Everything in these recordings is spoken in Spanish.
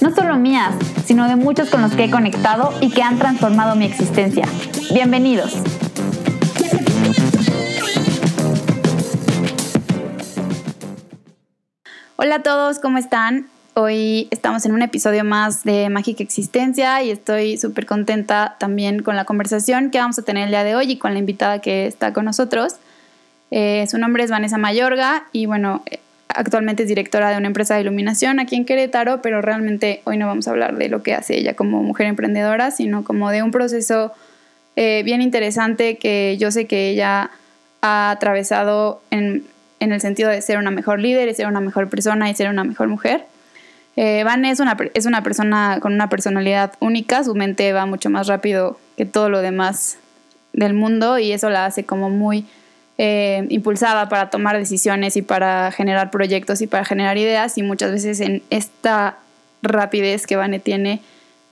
no solo mías, sino de muchos con los que he conectado y que han transformado mi existencia. Bienvenidos. Hola a todos, ¿cómo están? Hoy estamos en un episodio más de Mágica Existencia y estoy súper contenta también con la conversación que vamos a tener el día de hoy y con la invitada que está con nosotros. Eh, su nombre es Vanessa Mayorga y bueno, actualmente es directora de una empresa de iluminación aquí en Querétaro, pero realmente hoy no vamos a hablar de lo que hace ella como mujer emprendedora, sino como de un proceso eh, bien interesante que yo sé que ella ha atravesado en, en, el sentido de ser una mejor líder y ser una mejor persona y ser una mejor mujer. Eh, Van es una, es una persona con una personalidad única, su mente va mucho más rápido que todo lo demás del mundo y eso la hace como muy eh, impulsada para tomar decisiones y para generar proyectos y para generar ideas y muchas veces en esta rapidez que Vane tiene,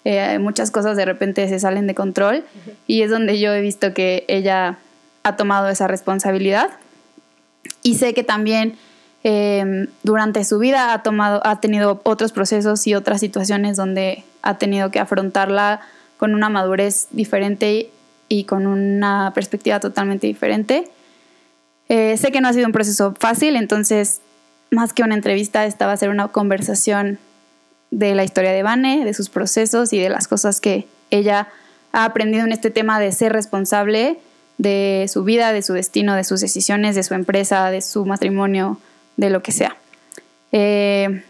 eh, muchas cosas de repente se salen de control y es donde yo he visto que ella ha tomado esa responsabilidad. Y sé que también eh, durante su vida ha tomado ha tenido otros procesos y otras situaciones donde ha tenido que afrontarla con una madurez diferente y con una perspectiva totalmente diferente eh, sé que no ha sido un proceso fácil, entonces más que una entrevista, esta va a ser una conversación de la historia de Vane, de sus procesos y de las cosas que ella ha aprendido en este tema de ser responsable de su vida, de su destino, de sus decisiones, de su empresa, de su matrimonio, de lo que sea. Eh,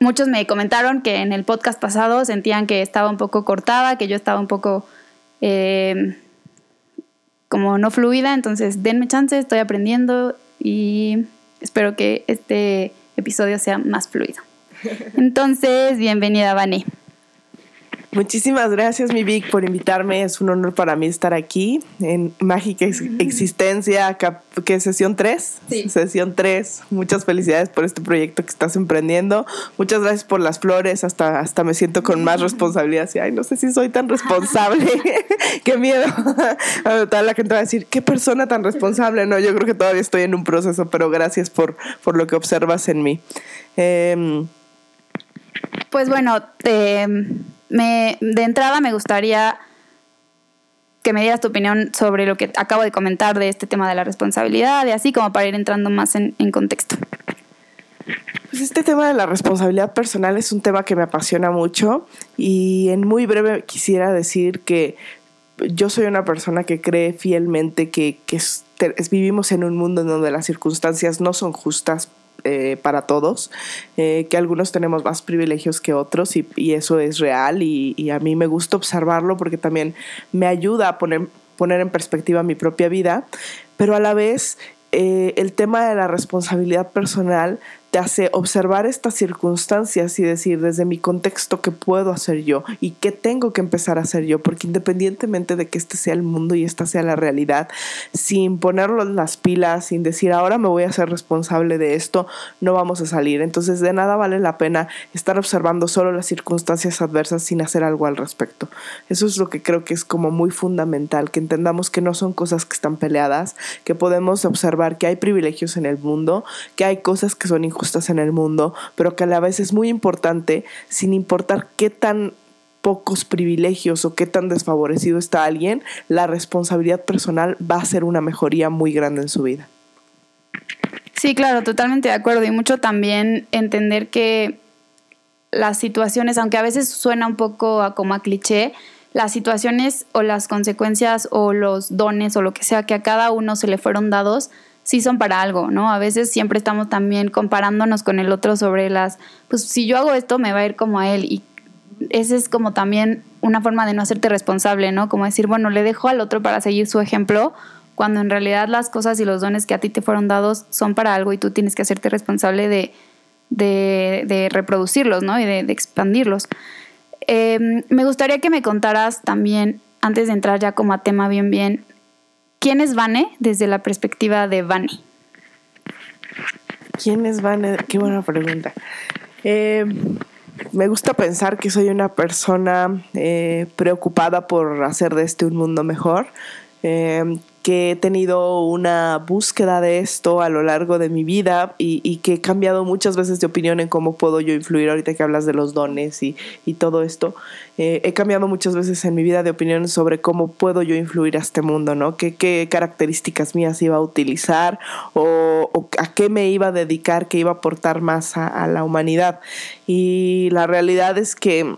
muchos me comentaron que en el podcast pasado sentían que estaba un poco cortada, que yo estaba un poco eh, como no fluida, entonces denme chance, estoy aprendiendo y espero que este episodio sea más fluido. Entonces, bienvenida, Vane. Muchísimas gracias, mi Vic, por invitarme. Es un honor para mí estar aquí en Mágica Existencia, que es sesión 3. Sí. Sesión 3. Muchas felicidades por este proyecto que estás emprendiendo. Muchas gracias por las flores. Hasta, hasta me siento con más responsabilidad. Así, ay, no sé si soy tan responsable. qué miedo. Toda la gente va a decir, qué persona tan responsable. No, yo creo que todavía estoy en un proceso, pero gracias por, por lo que observas en mí. Eh, pues bueno, eh, me, de entrada me gustaría que me dieras tu opinión sobre lo que acabo de comentar de este tema de la responsabilidad y así como para ir entrando más en, contexto. Pues este tema de la responsabilidad personal es un tema que me apasiona mucho y en muy breve quisiera decir que yo soy una persona que cree fielmente que, vivimos en un mundo en donde las circunstancias no son justas eh, para todos, eh, que algunos tenemos más privilegios que otros y, eso es real y, y, a mí me gusta observarlo porque también me ayuda a poner, poner en perspectiva mi propia vida, pero a la vez eh, el tema de la responsabilidad personal te hace observar estas circunstancias y decir desde mi contexto qué puedo hacer yo y qué tengo que empezar a hacer yo, porque independientemente de que este sea el mundo y esta sea la realidad, sin ponerlo en las pilas, sin decir ahora me voy a ser responsable de esto, no vamos a salir. Entonces de nada vale la pena estar observando solo las circunstancias adversas sin hacer algo al respecto. Eso es lo que creo que es como muy fundamental, que entendamos que no son cosas que están peleadas, que podemos observar que hay privilegios en el mundo, que hay cosas que son injustas en el mundo, pero que a la vez es muy importante, sin importar qué tan pocos privilegios o qué tan desfavorecido está alguien, la responsabilidad personal va a ser una mejoría muy grande en su vida. Sí, claro, totalmente de acuerdo. Y mucho también entender que las situaciones, aunque a veces suena un poco a, como a cliché, las situaciones o las consecuencias o los dones o lo que sea que a cada uno se le fueron dados, sí son para algo, ¿no? A veces siempre estamos también comparándonos con el otro sobre las, pues si yo hago esto me va a ir como a él y esa es como también una forma de no hacerte responsable, ¿no? Como decir, bueno, le dejo al otro para seguir su ejemplo, cuando en realidad las cosas y los dones que a ti te fueron dados son para algo y tú tienes que hacerte responsable de, de, reproducirlos, ¿no? Y de, de expandirlos. Em, me gustaría que me contaras también, antes de entrar ya como a tema bien bien, ¿quién es Vane desde la perspectiva de Vane? ¿Quién es Vane? Qué buena pregunta. Em, me gusta pensar que soy una persona eh, preocupada por hacer de este un mundo mejor, em, que he tenido una búsqueda de esto a lo largo de mi vida y, que he cambiado muchas veces de opinión en cómo puedo yo influir ahorita que hablas de los dones y, todo esto. Eh, he cambiado muchas veces en mi vida de opinión sobre cómo puedo yo influir a este mundo, ¿no? ¿Qué, qué características mías iba a utilizar o, a qué me iba a dedicar, qué iba a aportar más a, a la humanidad. Y la realidad es que,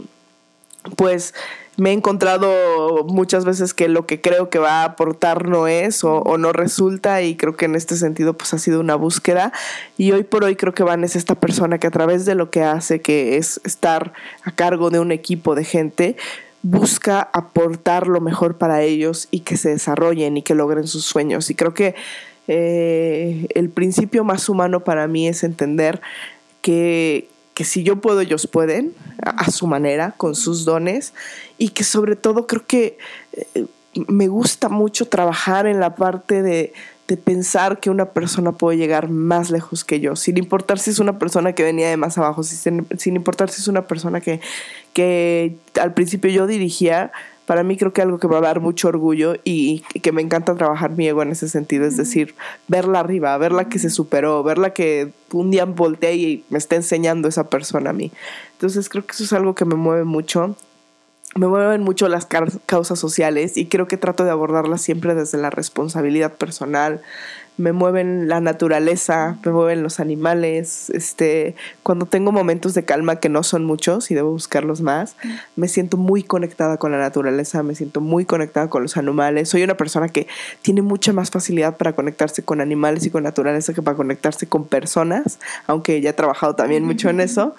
pues, me he encontrado muchas veces que lo que creo que va a aportar no es o, no resulta y creo que en este sentido pues ha sido una búsqueda. Y hoy por hoy creo que Van es esta persona que a través de lo que hace que es estar a cargo de un equipo de gente busca aportar lo mejor para ellos y que se desarrollen y que logren sus sueños. Y creo que eh, el principio más humano para mí es entender que, que si yo puedo, ellos pueden, a, su manera, con sus dones, y que sobre todo creo que eh, me gusta mucho trabajar en la parte de, pensar que una persona puede llegar más lejos que yo, sin importar si es una persona que venía de más abajo, sin, sin importar si es una persona que, que al principio yo dirigía, para mí creo que algo que me va a dar mucho orgullo y, que me encanta trabajar mi ego en ese sentido, es decir, verla arriba, verla que se superó, verla que un día volteé y me está enseñando esa persona a mí. Entonces creo que eso es algo que me mueve mucho. Me mueven mucho las causas sociales y creo que trato de abordarlas siempre desde la responsabilidad personal, me mueven la naturaleza, me mueven los animales, este, cuando tengo momentos de calma que no son muchos y debo buscarlos más, me siento muy conectada con la naturaleza, me siento muy conectada con los animales. Soy una persona que tiene mucha más facilidad para conectarse con animales y con naturaleza que para conectarse con personas, aunque ya he trabajado también mucho en eso.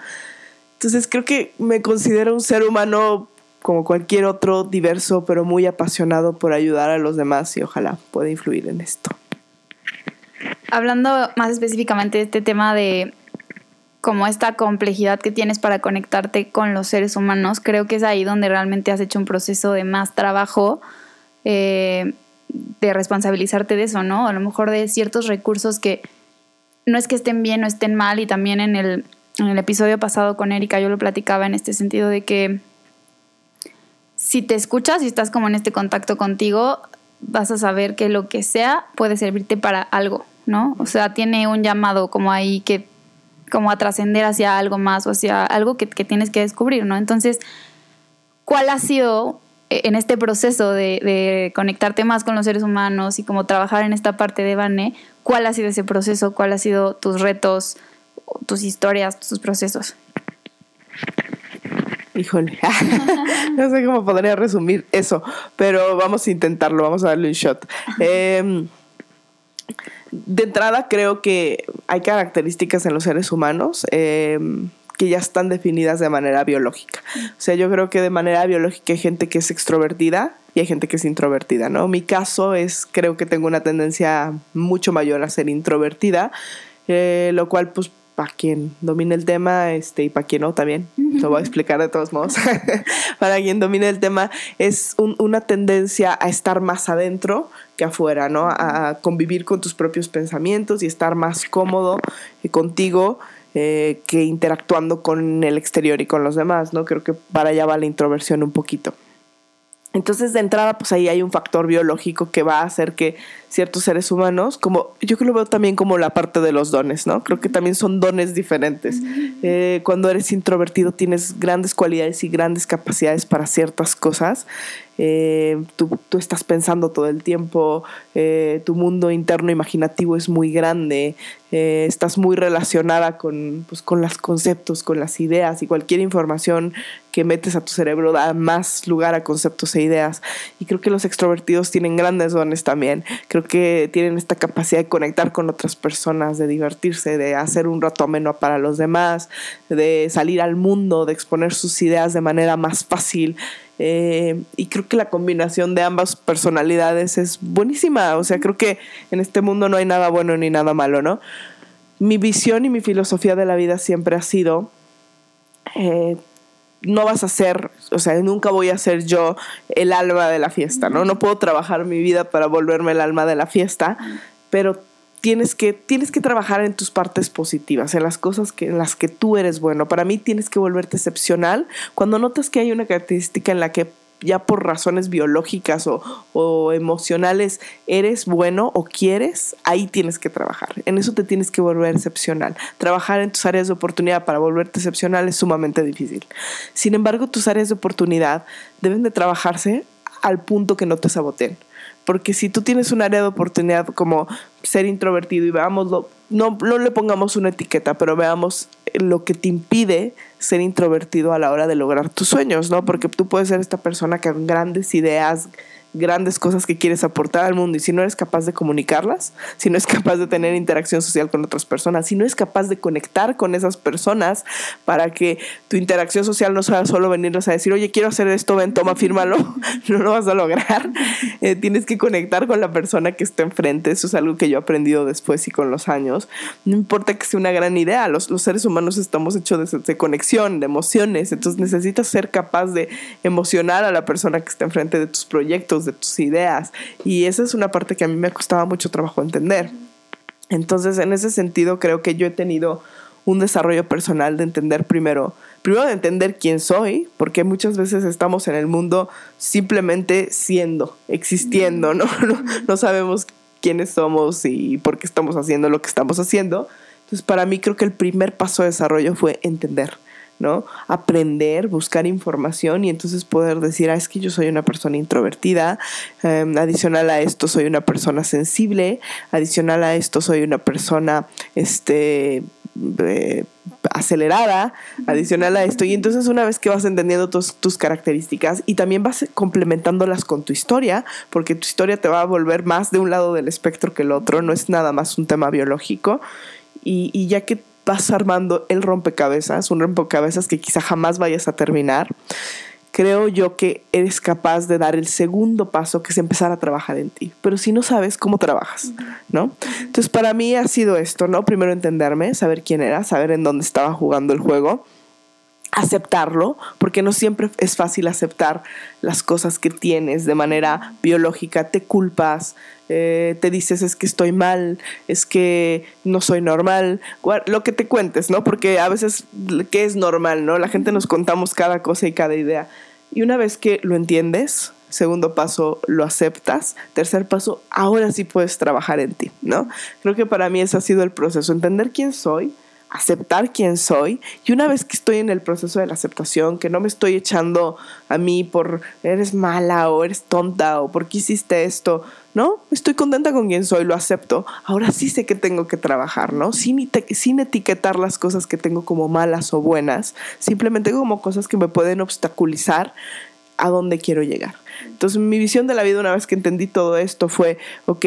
Entonces creo que me considero un ser humano como cualquier otro, diverso, pero muy apasionado por ayudar a los demás y ojalá pueda influir en esto hablando más específicamente de este tema de como esta complejidad que tienes para conectarte con los seres humanos, creo que es ahí donde realmente has hecho un proceso de más trabajo, eh, de responsabilizarte de eso, ¿no? A lo mejor de ciertos recursos que no es que estén bien o estén mal, y también en el, en el episodio pasado con Erika yo lo platicaba en este sentido de que si te escuchas y estás como en este contacto contigo, vas a saber que lo que sea puede servirte para algo, ¿no? O sea, tiene un llamado como ahí que, como a trascender hacia algo más o hacia algo que, tienes que descubrir, ¿no? Entonces, ¿cuál ha sido eh, en este proceso de, conectarte más con los seres humanos y como trabajar en esta parte de Bane, cuál ha sido ese proceso, cuál ha sido tus retos, tus historias, tus procesos? Híjole, no sé cómo podría resumir eso, pero vamos a intentarlo, vamos a darle un shot. Eh, de entrada creo que hay características en los seres humanos eh, que ya están definidas de manera biológica. O sea, yo creo que de manera biológica hay gente que es extrovertida y hay gente que es introvertida, ¿no? Mi caso es, creo que tengo una tendencia mucho mayor a ser introvertida, eh, lo cual pues para quien domine el tema este, y para quien no también, lo voy a explicar de todos modos, para quien domine el tema es una tendencia a estar más adentro que afuera, ¿no? A convivir con tus propios pensamientos y estar más cómodo eh, contigo eh, que interactuando con el exterior y con los demás, ¿no? Creo que para allá va la introversión un poquito. Entonces, de entrada, pues ahí hay un factor biológico que va a hacer que ciertos seres humanos, como yo que lo veo también como la parte de los dones, ¿no? Creo que también son dones diferentes. Eh, cuando eres introvertido tienes grandes cualidades y grandes capacidades para ciertas cosas. Eh, tú, tú, estás pensando todo el tiempo, eh, tu mundo interno imaginativo es muy grande, estás muy relacionada con, pues, con los conceptos, con las ideas y cualquier información que metes a tu cerebro da más lugar a conceptos e ideas. Y creo que los extrovertidos tienen grandes dones también. Creo que tienen esta capacidad de conectar con otras personas, de divertirse, de hacer un rato ameno para los demás, de salir al mundo, de exponer sus ideas de manera más fácil. Eh, y creo que la combinación de ambas personalidades es buenísima. O sea, creo que en este mundo no hay nada bueno ni nada malo, ¿no? Mi visión y mi filosofía de la vida siempre ha sido eh, no vas a ser, o sea, nunca voy a ser yo el alma de la fiesta, ¿no? No puedo trabajar mi vida para volverme el alma de la fiesta, pero tienes que, tienes que trabajar en tus partes positivas, en las cosas que, en las que tú eres bueno. Para mí tienes que volverte excepcional cuando notas que hay una característica en la que ya por razones biológicas o, o, emocionales eres bueno o quieres, ahí tienes que trabajar. En eso te tienes que volver excepcional. Trabajar en tus áreas de oportunidad para volverte excepcional es sumamente difícil. Sin embargo, tus áreas de oportunidad deben de trabajarse al punto que no te saboteen. Porque si tú tienes un área de oportunidad como ser introvertido y veámoslo, no, no le pongamos una etiqueta, pero veamos lo que te impide ser introvertido a la hora de lograr tus sueños, ¿no? Porque tú puedes ser esta persona que con grandes ideas, grandes cosas que quieres aportar al mundo y si no eres capaz de comunicarlas, si no es capaz de tener interacción social con otras personas, si no es capaz de conectar con esas personas para que tu interacción social no sea solo venirles a decir, oye, quiero hacer esto, ven, toma, fírmalo, no lo vas a lograr. Eh, tienes que conectar con la persona que está enfrente, eso es algo que yo he aprendido después y con los años. No importa que sea una gran idea, los, seres humanos estamos hechos de, de conexión, de emociones, entonces necesitas ser capaz de emocionar a la persona que está enfrente de tus proyectos, de tus ideas. Y esa es una parte que a mí me costaba mucho trabajo entender. Entonces, en ese sentido, creo que yo he tenido un desarrollo personal de entender primero, primero de entender quién soy, porque muchas veces estamos en el mundo simplemente siendo, existiendo, ¿no? No, no sabemos quiénes somos y por qué estamos haciendo lo que estamos haciendo. Entonces, para mí creo que el primer paso de desarrollo fue entender ¿no? Aprender, buscar información y entonces poder decir, ah, es que yo soy una persona introvertida, em, adicional a esto soy una persona sensible, adicional a esto soy una persona, este, eh, acelerada, adicional a esto. Y entonces una vez que vas entendiendo tus, tus, características y también vas complementándolas con tu historia, porque tu historia te va a volver más de un lado del espectro que el otro, no es nada más un tema biológico. Y, y ya que vas armando el rompecabezas, un rompecabezas que quizá jamás vayas a terminar, creo yo que eres capaz de dar el segundo paso, que es empezar a trabajar en ti. Pero si no sabes cómo trabajas, ¿no? Entonces para mí ha sido esto, ¿no? Primero entenderme, saber quién era, saber en dónde estaba jugando el juego aceptarlo, porque no siempre es fácil aceptar las cosas que tienes de manera biológica, te culpas, eh, te dices es que estoy mal, es que no soy normal, lo que te cuentes, ¿no? Porque a veces, ¿qué es normal, no? La gente nos contamos cada cosa y cada idea. Y una vez que lo entiendes, segundo paso, lo aceptas, tercer paso, ahora sí puedes trabajar en ti, ¿no? Creo que para mí ese ha sido el proceso, entender quién soy, aceptar quién soy y una vez que estoy en el proceso de la aceptación, que no me estoy echando a mí por eres mala o eres tonta o por qué hiciste esto, ¿no? Estoy contenta con quién soy, lo acepto. Ahora sí sé que tengo que trabajar, ¿no? Sin, sin etiquetar las cosas que tengo como malas o buenas, simplemente como cosas que me pueden obstaculizar a dónde quiero llegar. Entonces mi visión de la vida una vez que entendí todo esto fue, ok,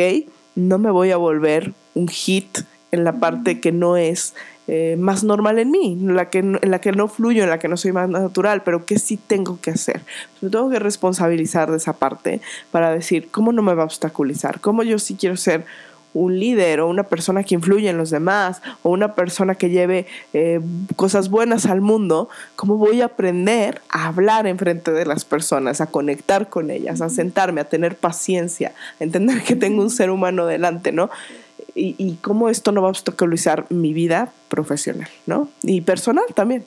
no me voy a volver un hit en la parte que no es eh, más normal en mí, en la, que, en la que no fluyo, en la que no soy más natural, pero que sí tengo que hacer. Me tengo que responsabilizar de esa parte para decir cómo no me va a obstaculizar, cómo yo sí quiero ser un líder o una persona que influye en los demás o una persona que lleve eh, cosas buenas al mundo, ¿cómo voy a aprender a hablar en frente de las personas, a conectar con ellas, a sentarme, a tener paciencia, a entender que tengo un ser humano delante, ¿no? Y, cómo esto no va a obstaculizar mi vida profesional, ¿no? Y personal también.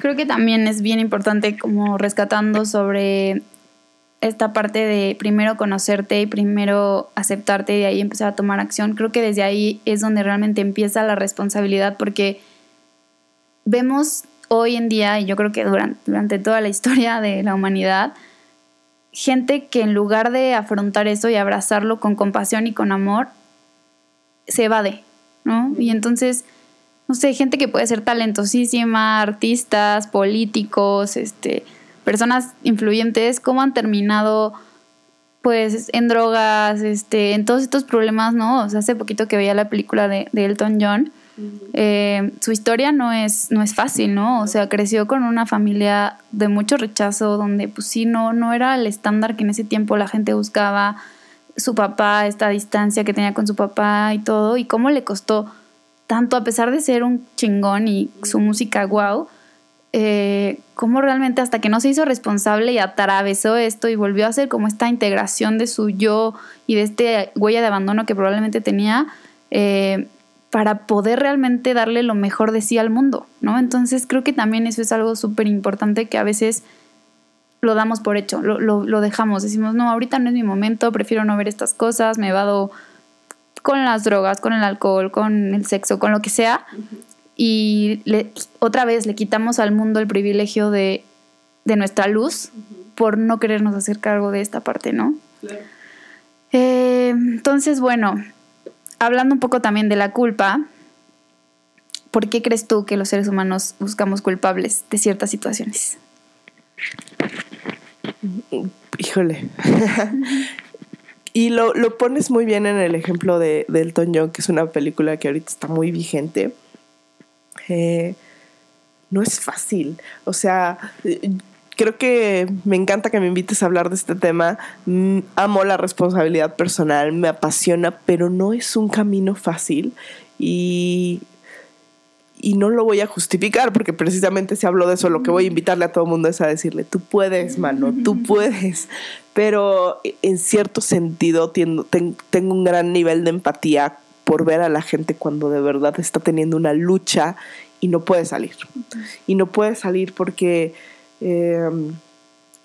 Creo que también es bien importante como rescatando sobre esta parte de primero conocerte y primero aceptarte y de ahí empezar a tomar acción. Creo que desde ahí es donde realmente empieza la responsabilidad porque vemos hoy en día, y yo creo que durante, durante toda la historia de la humanidad, gente que en lugar de afrontar eso y abrazarlo con compasión y con amor, se evade, ¿no? Y entonces, no sé, gente que puede ser talentosísima, artistas, políticos, este, personas influyentes, cómo han terminado pues en drogas, este, en todos estos problemas, ¿no? O sea, hace poquito que veía la película de, Elton John, eh, su historia no es, no es fácil, ¿no? O sea, creció con una familia de mucho rechazo, donde pues sí, no, no era el estándar que en ese tiempo la gente buscaba, su papá, esta distancia que tenía con su papá y todo, y cómo le costó tanto, a pesar de ser un chingón y su música wow, eh, cómo realmente hasta que no se hizo responsable y atravesó esto y volvió a hacer como esta integración de su yo y de este huella de abandono que probablemente tenía eh, para poder realmente darle lo mejor de sí al mundo, ¿no? Entonces creo que también eso es algo súper importante que a veces lo damos por hecho, lo, lo, dejamos, decimos, no, ahorita no es mi momento, prefiero no ver estas cosas, me vado con las drogas, con el alcohol, con el sexo, con lo que sea, y otra vez le quitamos al mundo el privilegio de, nuestra luz por no querernos hacer cargo de esta parte, ¿no? Eh, entonces, bueno, hablando un poco también de la culpa, ¿por qué crees tú que los seres humanos buscamos culpables de ciertas situaciones? Híjole. y lo, pones muy bien en el ejemplo de, de Elton John, que es una película que ahorita está muy vigente no es fácil. O sea, creo que me encanta que me invites a hablar de este tema. Mm, amo la responsabilidad personal, me apasiona, pero no es un camino fácil y, y no lo voy a justificar porque precisamente si hablo de eso, lo que voy a invitarle a todo el mundo es a decirle, tú puedes, mano, tú puedes. Pero en cierto sentido tengo un gran nivel de empatía por ver a la gente cuando de verdad está teniendo una lucha y no puede salir. Y no puede salir porque em,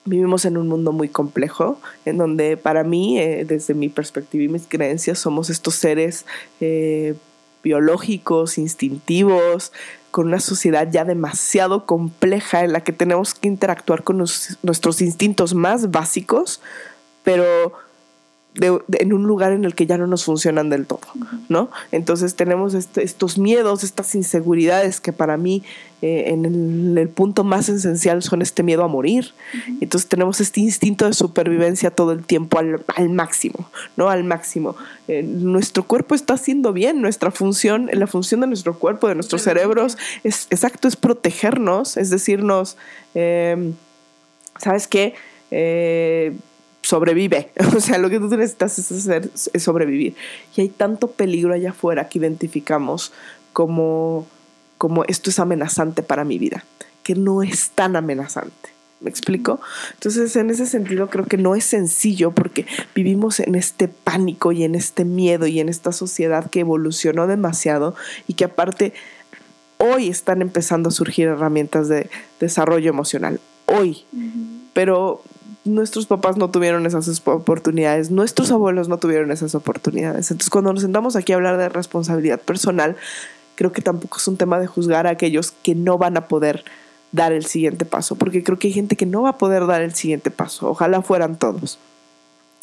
vivimos en un mundo muy complejo, en donde para mí, eh, desde mi perspectiva y mis creencias, somos estos seres eh, biológicos, instintivos, con una sociedad ya demasiado compleja en la que tenemos que interactuar con nuestros instintos más básicos, pero en un lugar en el que ya no nos funcionan del todo, ¿no? Entonces tenemos este, estos miedos, estas inseguridades que para mí eh, en el, punto más esencial son este miedo a morir. Entonces tenemos este instinto de supervivencia todo el tiempo al, máximo, ¿no? Al máximo. Eh, nuestro cuerpo está haciendo bien, nuestra función, la función de nuestro cuerpo, de nuestros cerebros, es exacto, es protegernos, es decirnos, em, ¿sabes qué? Sobrevive. O sea, lo que tú necesitas es, hacer, es sobrevivir. Y hay tanto peligro allá afuera que identificamos como, como esto es amenazante para mi vida, que no es tan amenazante. ¿Me explico? Entonces, en ese sentido, creo que no es sencillo porque vivimos en este pánico y en este miedo y en esta sociedad que evolucionó demasiado y que aparte hoy están empezando a surgir herramientas de desarrollo emocional. Hoy. Pero nuestros papás no tuvieron esas oportunidades, nuestros abuelos no tuvieron esas oportunidades. Entonces, cuando nos sentamos aquí a hablar de responsabilidad personal, creo que tampoco es un tema de juzgar a aquellos que no van a poder dar el siguiente paso, porque creo que hay gente que no va a poder dar el siguiente paso. Ojalá fueran todos.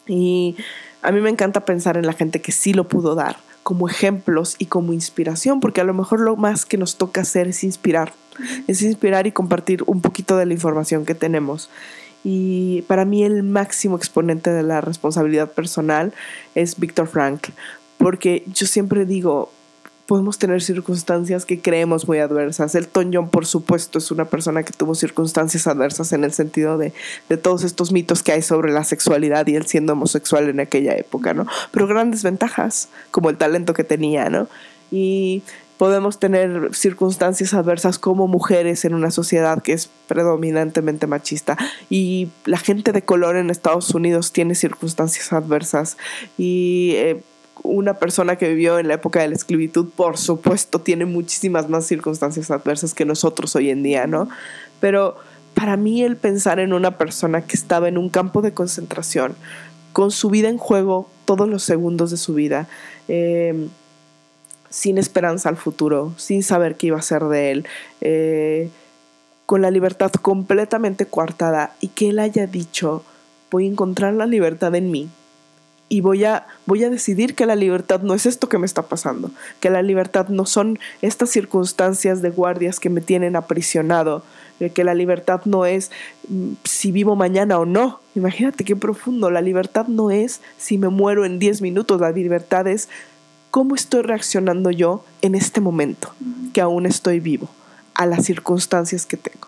Y a mí me encanta pensar en la gente que sí lo pudo dar como ejemplos y como inspiración, porque a lo mejor lo más que nos toca hacer es inspirar, es inspirar y compartir un poquito de la información que tenemos. Y para mí el máximo exponente de la responsabilidad personal es Víctor Frank, porque yo siempre digo, podemos tener circunstancias que creemos muy adversas. El John, por supuesto, es una persona que tuvo circunstancias adversas en el sentido de, de, todos estos mitos que hay sobre la sexualidad y él siendo homosexual en aquella época, ¿no? Pero grandes ventajas, como el talento que tenía, ¿no? Y podemos tener circunstancias adversas como mujeres en una sociedad que es predominantemente machista y la gente de color en Estados Unidos tiene circunstancias adversas y eh, una persona que vivió en la época de la esclavitud, por supuesto, tiene muchísimas más circunstancias adversas que nosotros hoy en día, ¿no? Pero para mí el pensar en una persona que estaba en un campo de concentración, con su vida en juego todos los segundos de su vida, eh, sin esperanza al futuro, sin saber qué iba a ser de él, eh, con la libertad completamente coartada y que él haya dicho, voy a encontrar la libertad en mí y voy a, voy a decidir que la libertad no es esto que me está pasando, que la libertad no son estas circunstancias de guardias que me tienen aprisionado, eh, que la libertad no es mm, si vivo mañana o no. Imagínate qué profundo, la libertad no es si me muero en 10 minutos, la libertad es cómo estoy reaccionando yo en este momento, que aún estoy vivo, a las circunstancias que tengo.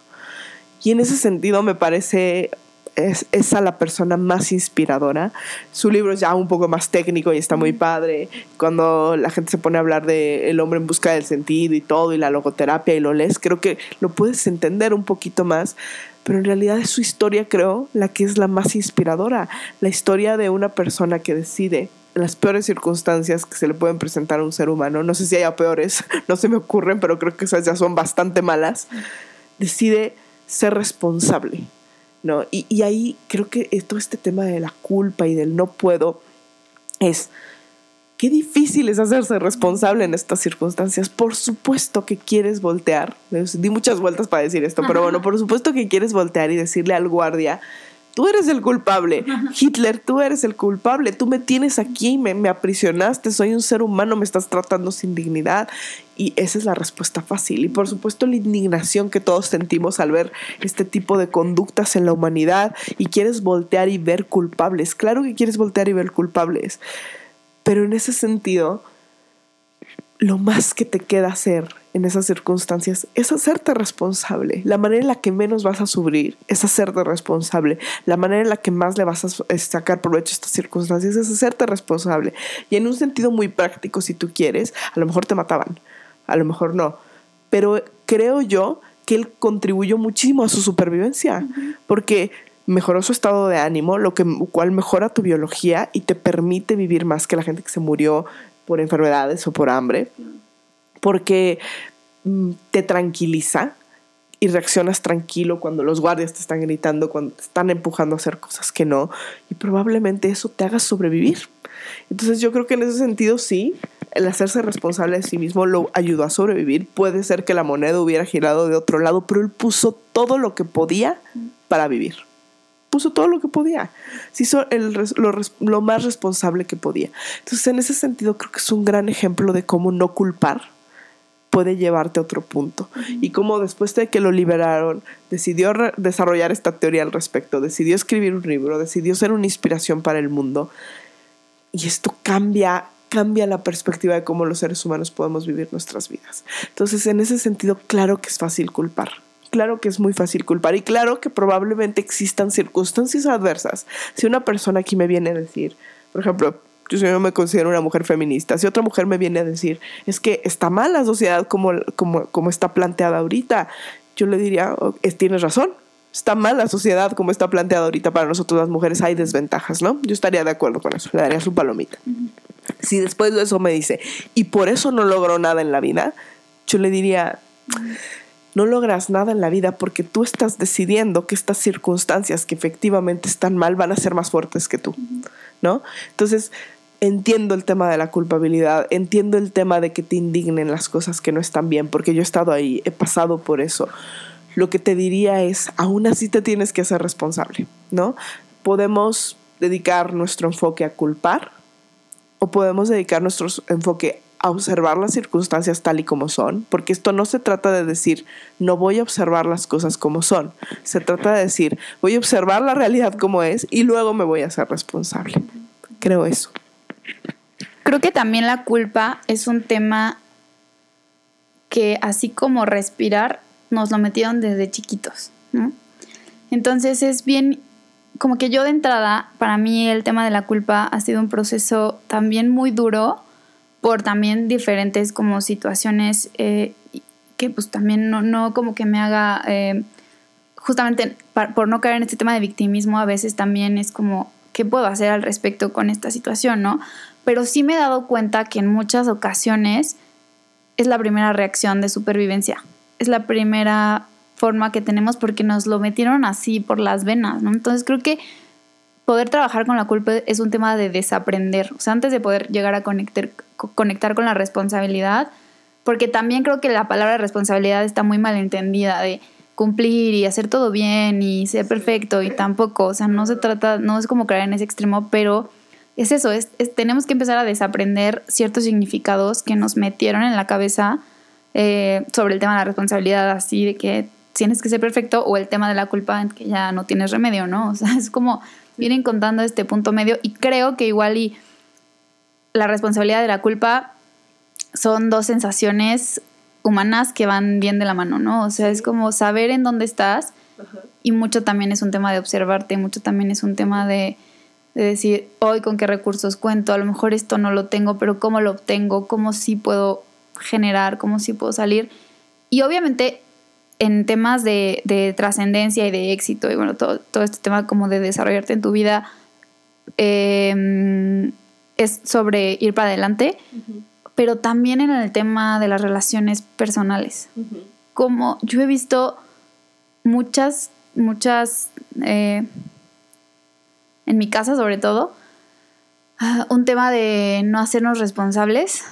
Y en ese sentido me parece es, es, a la persona más inspiradora. Su libro es ya un poco más técnico y está muy padre. Cuando la gente se pone a hablar de el hombre en busca del sentido y todo, y la logoterapia y lo lees, creo que lo puedes entender un poquito más. Pero en realidad es su historia, creo, la que es la más inspiradora. La historia de una persona que decide las peores circunstancias que se le pueden presentar a un ser humano, no sé si haya peores, no se me ocurren, pero creo que esas ya son bastante malas, decide ser responsable, ¿no? Y, y ahí creo que todo este tema de la culpa y del no puedo es, qué difícil es hacerse responsable en estas circunstancias. Por supuesto que quieres voltear, di muchas vueltas para decir esto, pero bueno, por supuesto que quieres voltear y decirle al guardia, tú eres el culpable. Hitler, tú eres el culpable. Tú me tienes aquí, me, me, aprisionaste, soy un ser humano, me estás tratando sin dignidad. Y esa es la respuesta fácil. Y por supuesto la indignación que todos sentimos al ver este tipo de conductas en la humanidad y quieres voltear y ver culpables. Claro que quieres voltear y ver culpables. Pero en ese sentido, lo más que te queda hacer en esas circunstancias es hacerte responsable. La manera en la que menos vas a sufrir es hacerte responsable. La manera en la que más le vas a sacar provecho a estas circunstancias es hacerte responsable. Y en un sentido muy práctico, si tú quieres, a lo mejor te mataban, a lo mejor no. Pero creo yo que él contribuyó muchísimo a su supervivencia, porque mejoró su estado de ánimo, lo que, cual mejora tu biología y te permite vivir más que la gente que se murió por enfermedades o por hambre porque mm, te tranquiliza y reaccionas tranquilo cuando los guardias te están gritando, cuando te están empujando a hacer cosas que no, y probablemente eso te haga sobrevivir. Entonces yo creo que en ese sentido sí, el hacerse responsable de sí mismo lo ayudó a sobrevivir. Puede ser que la moneda hubiera girado de otro lado, pero él puso todo lo que podía para vivir. Puso todo lo que podía. Se hizo lo, lo más responsable que podía. Entonces en ese sentido creo que es un gran ejemplo de cómo no culpar puede llevarte a otro punto. Y como después de que lo liberaron, decidió desarrollar esta teoría al respecto, decidió escribir un libro, decidió ser una inspiración para el mundo. Y esto cambia cambia la perspectiva de cómo los seres humanos podemos vivir nuestras vidas. Entonces, en ese sentido, claro que es fácil culpar. Claro que es muy fácil culpar y claro que probablemente existan circunstancias adversas. Si una persona aquí me viene a decir, por ejemplo, yo me considero una mujer feminista. Si otra mujer me viene a decir, es que está mal la sociedad como, como, como está planteada ahorita, yo le diría, oh, tienes razón, está mal la sociedad como está planteada ahorita para nosotros las mujeres, hay desventajas, ¿no? Yo estaría de acuerdo con eso, le daría su palomita. Si después de eso me dice, y por eso no logro nada en la vida, yo le diría, no logras nada en la vida porque tú estás decidiendo que estas circunstancias que efectivamente están mal van a ser más fuertes que tú, ¿no? Entonces, entiendo el tema de la culpabilidad, entiendo el tema de que te indignen las cosas que no están bien, porque yo he estado ahí, he pasado por eso. Lo que te diría es, aún así te tienes que hacer responsable, ¿no? Podemos dedicar nuestro enfoque a culpar o podemos dedicar nuestro enfoque a observar las circunstancias tal y como son, porque esto no se trata de decir, no voy a observar las cosas como son, se trata de decir, voy a observar la realidad como es y luego me voy a hacer responsable. Creo eso. Creo que también la culpa es un tema que así como respirar, nos lo metieron desde chiquitos. Entonces es bien, como que yo de entrada, para mí el tema de la culpa ha sido un proceso también muy duro por también diferentes como situaciones eh, que pues también no, no como que me haga, eh, justamente por no caer en este tema de victimismo, a veces también es como qué puedo hacer al respecto con esta situación, ¿no? Pero sí me he dado cuenta que en muchas ocasiones es la primera reacción de supervivencia. Es la primera forma que tenemos porque nos lo metieron así por las venas, ¿no? Entonces creo que poder trabajar con la culpa es un tema de desaprender. O sea, antes de poder llegar a conectar, conectar con la responsabilidad, porque también creo que la palabra responsabilidad está muy mal entendida de cumplir y hacer todo bien y ser perfecto y tampoco, o sea, no se trata, no es como creer en ese extremo, pero es eso, es, tenemos que empezar a desaprender ciertos significados que nos metieron en la cabeza eh, sobre el tema de la responsabilidad, así de que tienes que ser perfecto o el tema de la culpa que ya no tienes remedio, ¿no? O sea, es como vienen contando este punto medio y creo que igual y la responsabilidad de la culpa son dos sensaciones humanas que van bien de la mano, ¿no? O sea, es como saber en dónde estás Y mucho también es un tema de observarte, mucho también es un tema de, de decir, hoy con qué recursos cuento, a lo mejor esto no lo tengo, pero cómo lo obtengo, cómo sí puedo generar, cómo sí puedo salir. Y obviamente en temas de, de trascendencia y de éxito, y bueno, todo, todo, este tema como de desarrollarte en tu vida, eh, es sobre ir para adelante, pero también en el tema de las relaciones personales. Como yo he visto muchas, muchas, eh, en mi casa sobre todo, ah, un tema de no hacernos responsables.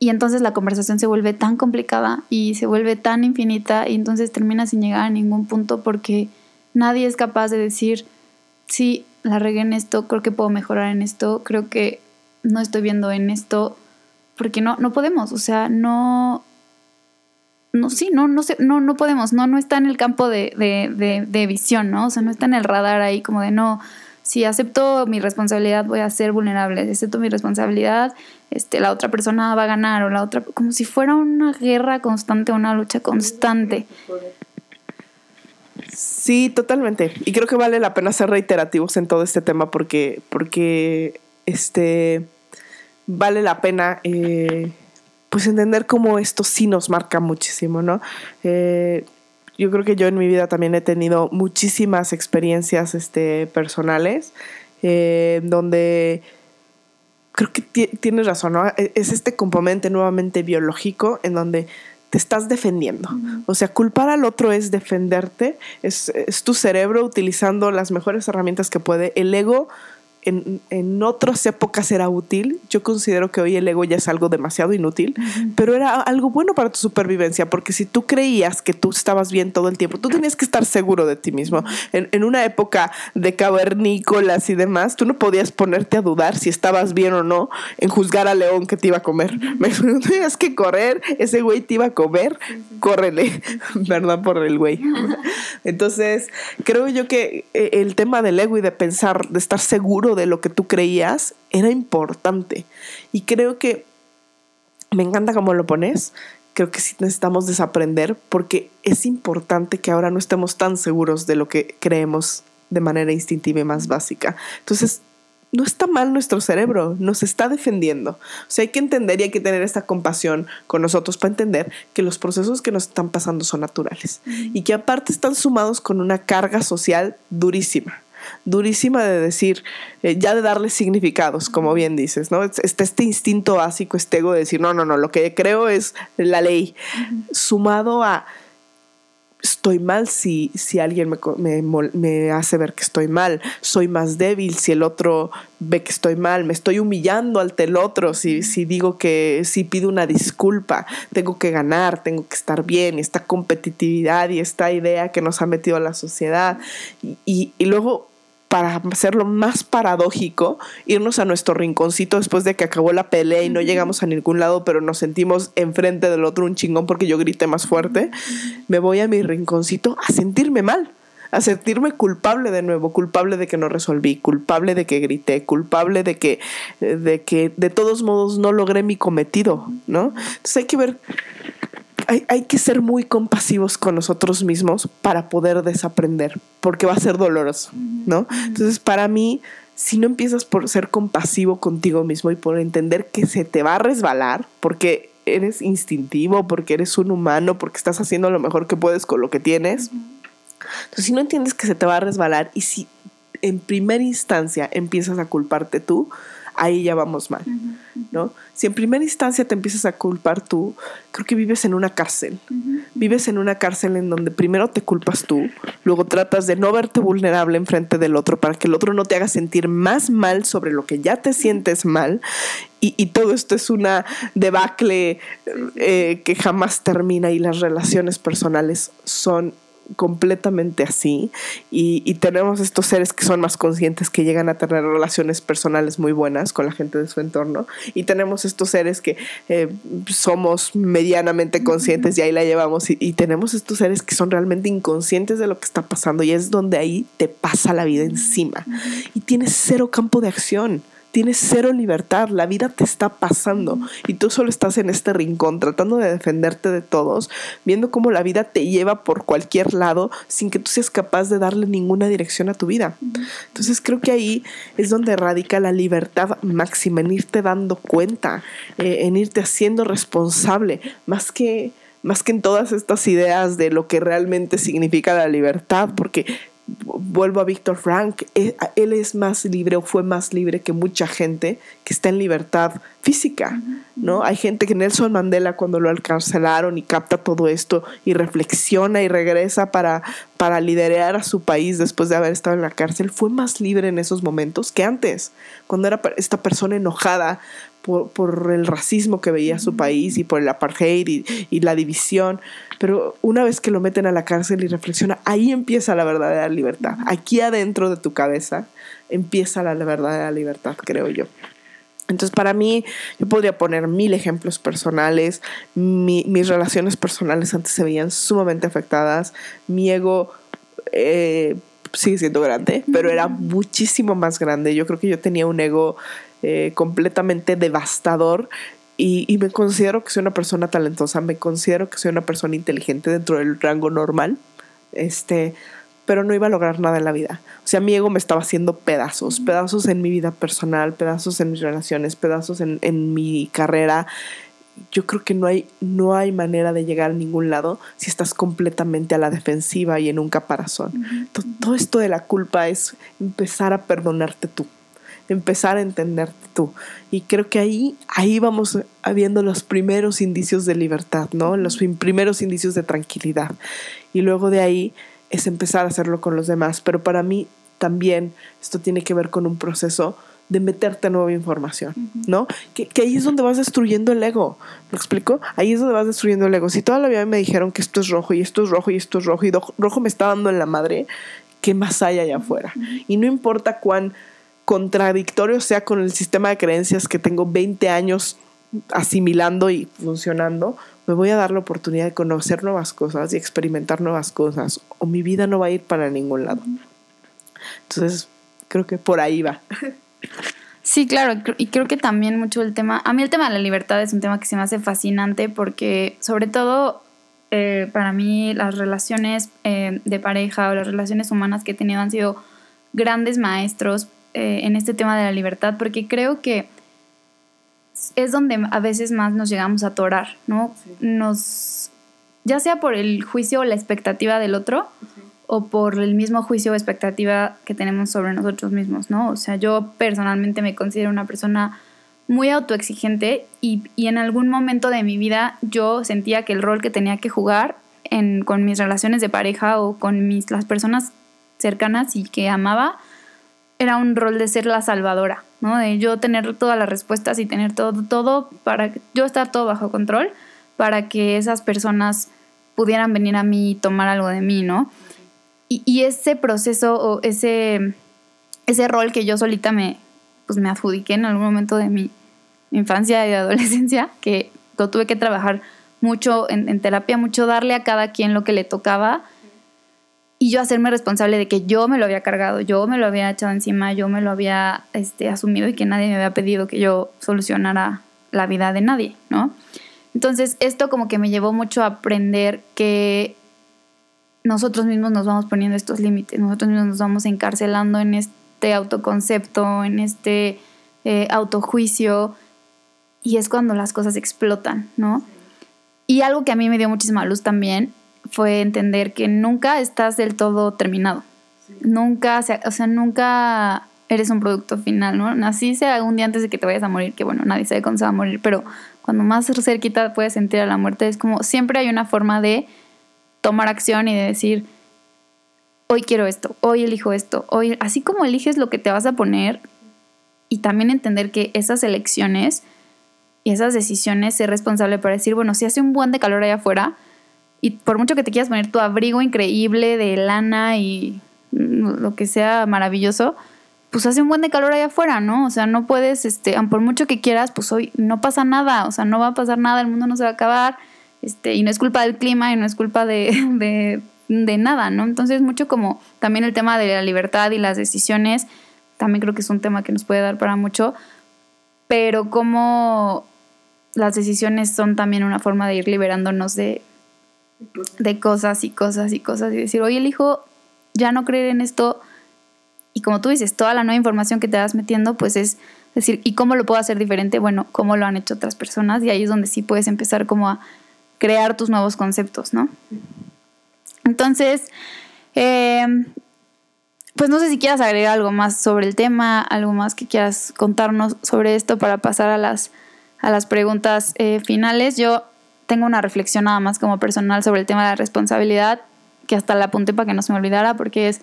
Y entonces la conversación se vuelve tan complicada y se vuelve tan infinita y entonces termina sin llegar a ningún punto porque nadie es capaz de decir, sí, la regué en esto, creo que puedo mejorar en esto, creo que no estoy viendo en esto, porque no, no podemos, o sea, no, no, sí, no, no, sé, no, no podemos, no, no está en el campo de, de, de, visión, ¿no? O sea, no está en el radar ahí como de no, si acepto mi responsabilidad voy a ser vulnerable, si acepto mi responsabilidad, este, la otra persona va a ganar o la otra, como si fuera una guerra constante, una lucha constante. Sí, totalmente. Y creo que vale la pena ser reiterativos en todo este tema porque, porque este, vale la pena eh, pues entender cómo esto sí nos marca muchísimo, ¿no? Eh, yo creo que yo en mi vida también he tenido muchísimas experiencias este, personales eh, donde creo que tienes razón, ¿no? E-, es este componente nuevamente biológico en donde te estás defendiendo. O sea, culpar al otro es defenderte, es, es, tu cerebro utilizando las mejores herramientas que puede. El ego en, en, otras épocas era útil. Yo considero que hoy el ego ya es algo demasiado inútil, pero era algo bueno para tu supervivencia, porque si tú creías que tú estabas bien todo el tiempo, tú tenías que estar seguro de ti mismo. En, en una época de cavernícolas y demás, tú no podías ponerte a dudar si estabas bien o no en juzgar al león que te iba a comer. Me tenías que correr, ese güey te iba a comer, córrele, ¿verdad? Por el güey. Entonces, creo yo que eh, el tema del ego y de pensar, de estar seguro de lo que tú creías era importante. Y creo que me encanta cómo lo pones. Creo que sí necesitamos desaprender porque es importante que ahora no estemos tan seguros de lo que creemos de manera instintiva y más básica. Entonces, no está mal nuestro cerebro, nos está defendiendo. O sea, hay que entender y hay que tener esta compasión con nosotros para entender que los procesos que nos están pasando son naturales y que aparte están sumados con una carga social durísima durísima de decir, eh, ya de darle significados, como bien dices, ¿no? Está este instinto básico, este ego de decir, no, no, no, lo que creo es la ley, sumado a estoy mal si, si alguien me, me, hace ver que estoy mal, soy más débil si el otro ve que estoy mal, me estoy humillando ante el otro si, si digo que si pido una disculpa, tengo que ganar, tengo que estar bien, y esta competitividad y esta idea que nos ha metido a la sociedad. y, y luego para hacerlo más paradójico, irnos a nuestro rinconcito después de que acabó la pelea y no llegamos a ningún lado, pero nos sentimos enfrente del otro un chingón porque yo grité más fuerte, me voy a mi rinconcito a sentirme mal a sentirme culpable de nuevo, culpable de que no resolví, culpable de que grité, culpable de que, de que de todos modos no logré mi cometido, ¿no? Entonces hay que ver hay, que ser muy compasivos con nosotros mismos para poder desaprender, porque va a ser doloroso, ¿no? Entonces, para mí, si no empiezas por ser compasivo contigo mismo y por entender que se te va a resbalar, porque eres instintivo, porque eres un humano, porque estás haciendo lo mejor que puedes con lo que tienes. Entonces, si no entiendes que se te va a resbalar y si en primera instancia empiezas a culparte tú, ahí ya vamos mal, ¿no? Si en primera instancia te empiezas a culpar tú, creo que vives en una cárcel. Vives en una cárcel en donde primero te culpas tú, luego tratas de no verte vulnerable enfrente del otro para que el otro no te haga sentir más mal sobre lo que ya te sientes mal. Y, todo esto es una debacle eh, que jamás termina y las relaciones personales son completamente así. Y, tenemos estos seres que son más conscientes que llegan a tener relaciones personales muy buenas con la gente de su entorno. Y tenemos estos seres que eh, somos medianamente conscientes y ahí la llevamos. Y, tenemos estos seres que son realmente inconscientes de lo que está pasando y es donde ahí te pasa la vida encima. Y tienes cero campo de acción tienes cero libertad, la vida te está pasando y tú solo estás en este rincón tratando de defenderte de todos, viendo cómo la vida te lleva por cualquier lado sin que tú seas capaz de darle ninguna dirección a tu vida. Entonces creo que ahí es donde radica la libertad máxima, en irte dando cuenta, eh, en irte haciendo responsable, más que más que en todas estas ideas de lo que realmente significa la libertad, porque vuelvo a Víctor Frank, eh, él es más libre o fue más libre que mucha gente que está en libertad física, ¿no? Hay gente que Nelson Mandela cuando lo encarcelaron y capta todo esto y reflexiona y regresa para, para liderar a su país después de haber estado en la cárcel, fue más libre en esos momentos que antes, cuando era esta persona enojada por, el racismo que veía su país y por el apartheid y, la división. Pero una vez que lo meten a la cárcel y reflexiona, ahí empieza la verdadera libertad. Aquí adentro de tu cabeza empieza la verdadera libertad, creo yo. Entonces, para mí, yo podría poner mil ejemplos personales. mis relaciones personales antes se veían sumamente afectadas. Mi ego eh, sigue siendo grande, pero era muchísimo más grande. Yo creo que yo tenía un ego eh, completamente devastador y, me considero que soy una persona talentosa, me considero que soy una persona inteligente dentro del rango normal, este, pero no iba a lograr nada en la vida. O sea, mi ego me estaba haciendo pedazos, pedazos en mi vida personal, pedazos en mis relaciones, pedazos en, en mi carrera. Yo creo que no hay, no hay manera de llegar a ningún lado si estás completamente a la defensiva y en un caparazón. todo esto de la culpa es empezar a perdonarte tú empezar a entenderte tú. Y creo que ahí, ahí vamos habiendo los primeros indicios de libertad, ¿no? Los primeros indicios de tranquilidad. Y luego de ahí es empezar a hacerlo con los demás. Pero para mí también esto tiene que ver con un proceso de meterte nueva información, ¿no? Que, que, ahí es donde vas destruyendo el ego, ¿me explico? Ahí es donde vas destruyendo el ego. Si toda la vida me dijeron que esto es rojo y esto es rojo y esto es rojo y rojo me está dando en la madre, ¿qué más hay allá afuera? Y no importa cuán contradictorio sea con el sistema de creencias que tengo 20 años asimilando y funcionando, me voy a dar la oportunidad de conocer nuevas cosas y experimentar nuevas cosas, o mi vida no va a ir para ningún lado. Entonces, creo que por ahí va. Sí, claro, y creo que también mucho el tema, a mí el tema de la libertad es un tema que se me hace fascinante porque sobre todo eh, para mí las relaciones eh, de pareja o las relaciones humanas que he tenido han sido grandes maestros eh, en este tema de la libertad, porque creo que es donde a veces más nos llegamos a atorar, ¿no? Nos, ya sea por el juicio o la expectativa del otro, o por el mismo juicio o expectativa que tenemos sobre nosotros mismos, ¿no? O sea, yo personalmente me considero una persona muy autoexigente y, y en algún momento de mi vida yo sentía que el rol que tenía que jugar en, con mis relaciones de pareja o con mis, las personas cercanas y que amaba, era un rol de ser la salvadora, ¿no? De yo tener todas las respuestas y tener todo, todo para yo estar todo bajo control para que esas personas pudieran venir a mí y tomar algo de mí, ¿no? Y, ese proceso o ese, ese rol que yo solita me, pues me adjudiqué en algún momento de mi infancia y adolescencia, que lo tuve que trabajar mucho en, en terapia, mucho darle a cada quien lo que le tocaba y yo hacerme responsable de que yo me lo había cargado, yo me lo había echado encima, yo me lo había este, asumido y que nadie me había pedido que yo solucionara la vida de nadie, ¿no? Entonces, esto como que me llevó mucho a aprender que nosotros mismos nos vamos poniendo estos límites, nosotros mismos nos vamos encarcelando en este autoconcepto, en este eh, autojuicio, y es cuando las cosas explotan, ¿no? Y algo que a mí me dio muchísima luz también fue entender que nunca estás del todo terminado. Nunca, o sea, nunca eres un producto final, ¿no? Así sea un día antes de que te vayas a morir, que bueno, nadie sabe cuándo se va a morir, pero cuando más cerquita puedes sentir a la muerte, es como siempre hay una forma de tomar acción y de decir, hoy quiero esto, hoy elijo esto, hoy, así como eliges lo que te vas a poner y también entender que esas elecciones y esas decisiones, ser responsable para decir, bueno, si hace un buen de calor allá afuera, y por mucho que te quieras poner tu abrigo increíble de lana y lo que sea maravilloso, pues hace un buen de calor allá afuera, ¿no? O sea, no puedes, este, por mucho que quieras, pues hoy no pasa nada, o sea, no va a pasar nada, el mundo no se va a acabar, este, y no es culpa del clima y no es culpa de, de, de nada, ¿no? Entonces, mucho como también el tema de la libertad y las decisiones, también creo que es un tema que nos puede dar para mucho, pero cómo las decisiones son también una forma de ir liberándonos de, de cosas y cosas y cosas y decir, oye, elijo ya no creer en esto. Y como tú dices, toda la nueva información que te vas metiendo, pues es decir, ¿y cómo lo puedo hacer diferente? Bueno, ¿cómo lo han hecho otras personas? Y ahí es donde sí puedes empezar como a crear tus nuevos conceptos, ¿no? Entonces, eh, pues no sé si quieras agregar algo más sobre el tema, algo más que quieras contarnos sobre esto para pasar a las, a las preguntas eh, finales. Yo tengo una reflexión nada más como personal sobre el tema de la responsabilidad, que hasta la apunté para que no se me olvidara, porque es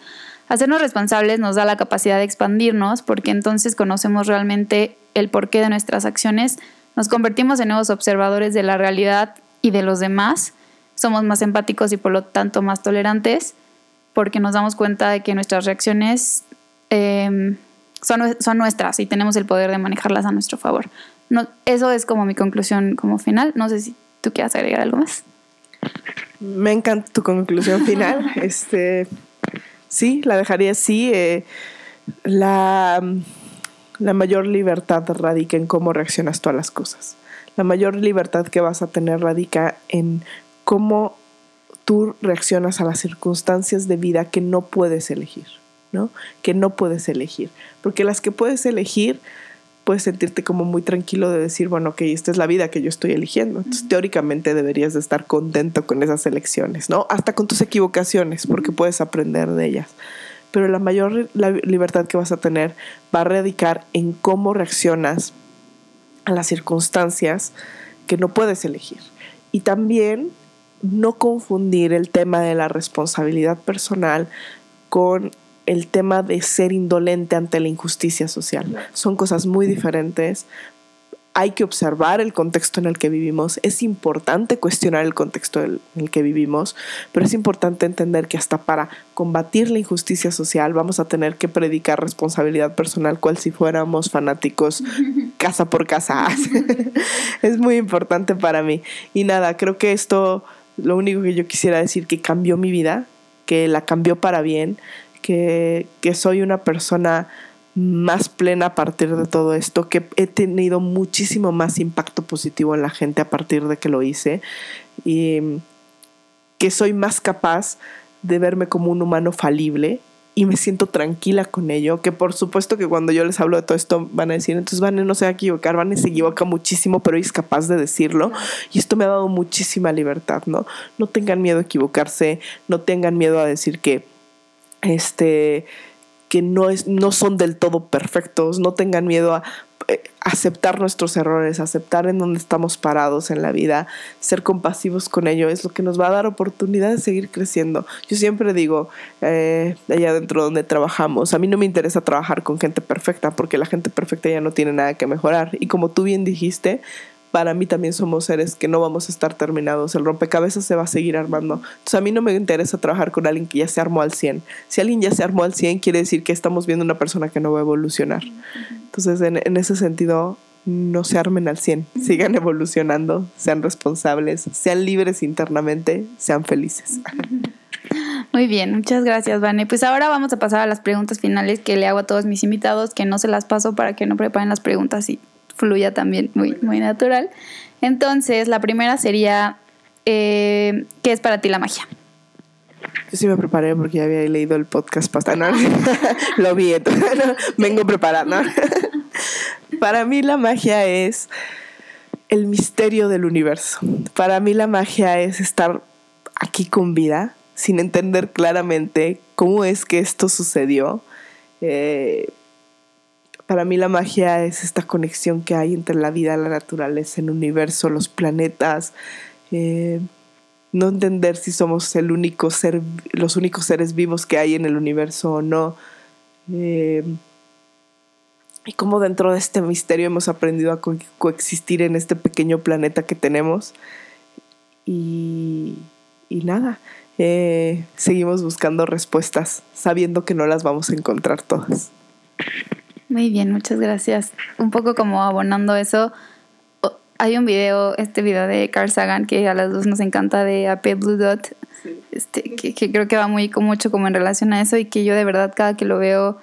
hacernos responsables nos da la capacidad de expandirnos, porque entonces conocemos realmente el porqué de nuestras acciones, nos convertimos en nuevos observadores de la realidad y de los demás, somos más empáticos y por lo tanto más tolerantes, porque nos damos cuenta de que nuestras reacciones em, son, son nuestras y tenemos el poder de manejarlas a nuestro favor. No, eso es como mi conclusión como final. No sé si tú quieras agregar algo más. Me encanta tu conclusión final. este, sí, la dejaría así. Eh, la, la mayor libertad radica en cómo reaccionas tú a las cosas. La mayor libertad que vas a tener radica en cómo tú reaccionas a las circunstancias de vida que no puedes elegir, ¿no? Que no puedes elegir. Porque las que puedes elegir puedes sentirte como muy tranquilo de decir, bueno, ok, esta es la vida que yo estoy eligiendo. Entonces, teóricamente deberías de estar contento con esas elecciones, ¿no? Hasta con tus equivocaciones, porque puedes aprender de ellas. Pero la mayor libertad que vas a tener va a radicar en cómo reaccionas a las circunstancias que no puedes elegir. Y también no confundir el tema de la responsabilidad personal con el tema de ser indolente ante la injusticia social. Son cosas muy diferentes. Hay que observar el contexto en el que vivimos. Es importante cuestionar el contexto en el que vivimos, pero es importante entender que hasta para combatir la injusticia social vamos a tener que predicar responsabilidad personal cual si fuéramos fanáticos casa por casa. es muy importante para mí. Y nada, creo que esto, lo único que yo quisiera decir que cambió mi vida, que la cambió para bien, que, soy una persona más plena a partir de todo esto, que he tenido muchísimo más impacto positivo en la gente a partir de que lo hice y que soy más capaz de verme como un humano falible y me siento tranquila con ello, que por supuesto que cuando yo les hablo de todo esto van a decir, entonces Van no se va a equivocar, Van se equivoca muchísimo, pero es capaz de decirlo y esto me ha dado muchísima libertad, ¿no? No tengan miedo a equivocarse, no tengan miedo a decir que este, que no, es, no son del todo perfectos, no tengan miedo a eh, aceptar nuestros errores, aceptar en dónde estamos parados en la vida, ser compasivos con ello, es lo que nos va a dar oportunidad de seguir creciendo. Yo siempre digo, eh, allá dentro donde trabajamos, a mí no me interesa trabajar con gente perfecta, porque la gente perfecta ya no tiene nada que mejorar. Y como tú bien dijiste, para mí también somos seres que no vamos a estar terminados. El rompecabezas se va a seguir armando. Entonces a mí no me interesa trabajar con alguien que ya se armó al 100. Si alguien ya se armó al 100, quiere decir que estamos viendo una persona que no va a evolucionar. Entonces en, en ese sentido, no se armen al 100. Sigan evolucionando, sean responsables, sean libres internamente, sean felices. Muy bien, muchas gracias, Vane. Pues ahora vamos a pasar a las preguntas finales que le hago a todos mis invitados, que no se las paso para que no preparen las preguntas y fluya también muy, muy natural. Entonces, la primera sería, eh, ¿qué es para ti la magia? Yo sí me preparé porque ya había leído el podcast pasado. Lo vi, vengo preparando. Para mí la magia es el misterio del universo. Para mí la magia es estar aquí con vida, sin entender claramente cómo es que esto sucedió. Eh, para mí la magia es esta conexión que hay entre la vida, la naturaleza, el universo, los planetas. Eh, no entender si somos el único ser, los únicos seres vivos que hay en el universo o no. Eh, y cómo dentro de este misterio hemos aprendido a coexistir en este pequeño planeta que tenemos. Y, nada, eh, seguimos buscando respuestas, sabiendo que no las vamos a encontrar todas. Muy bien, muchas gracias. Un poco como abonando eso, hay un video, este video de Carl Sagan que a las dos nos encanta de AP Blue Dot, este, que, creo que va muy mucho como en relación a eso y que yo de verdad cada que lo veo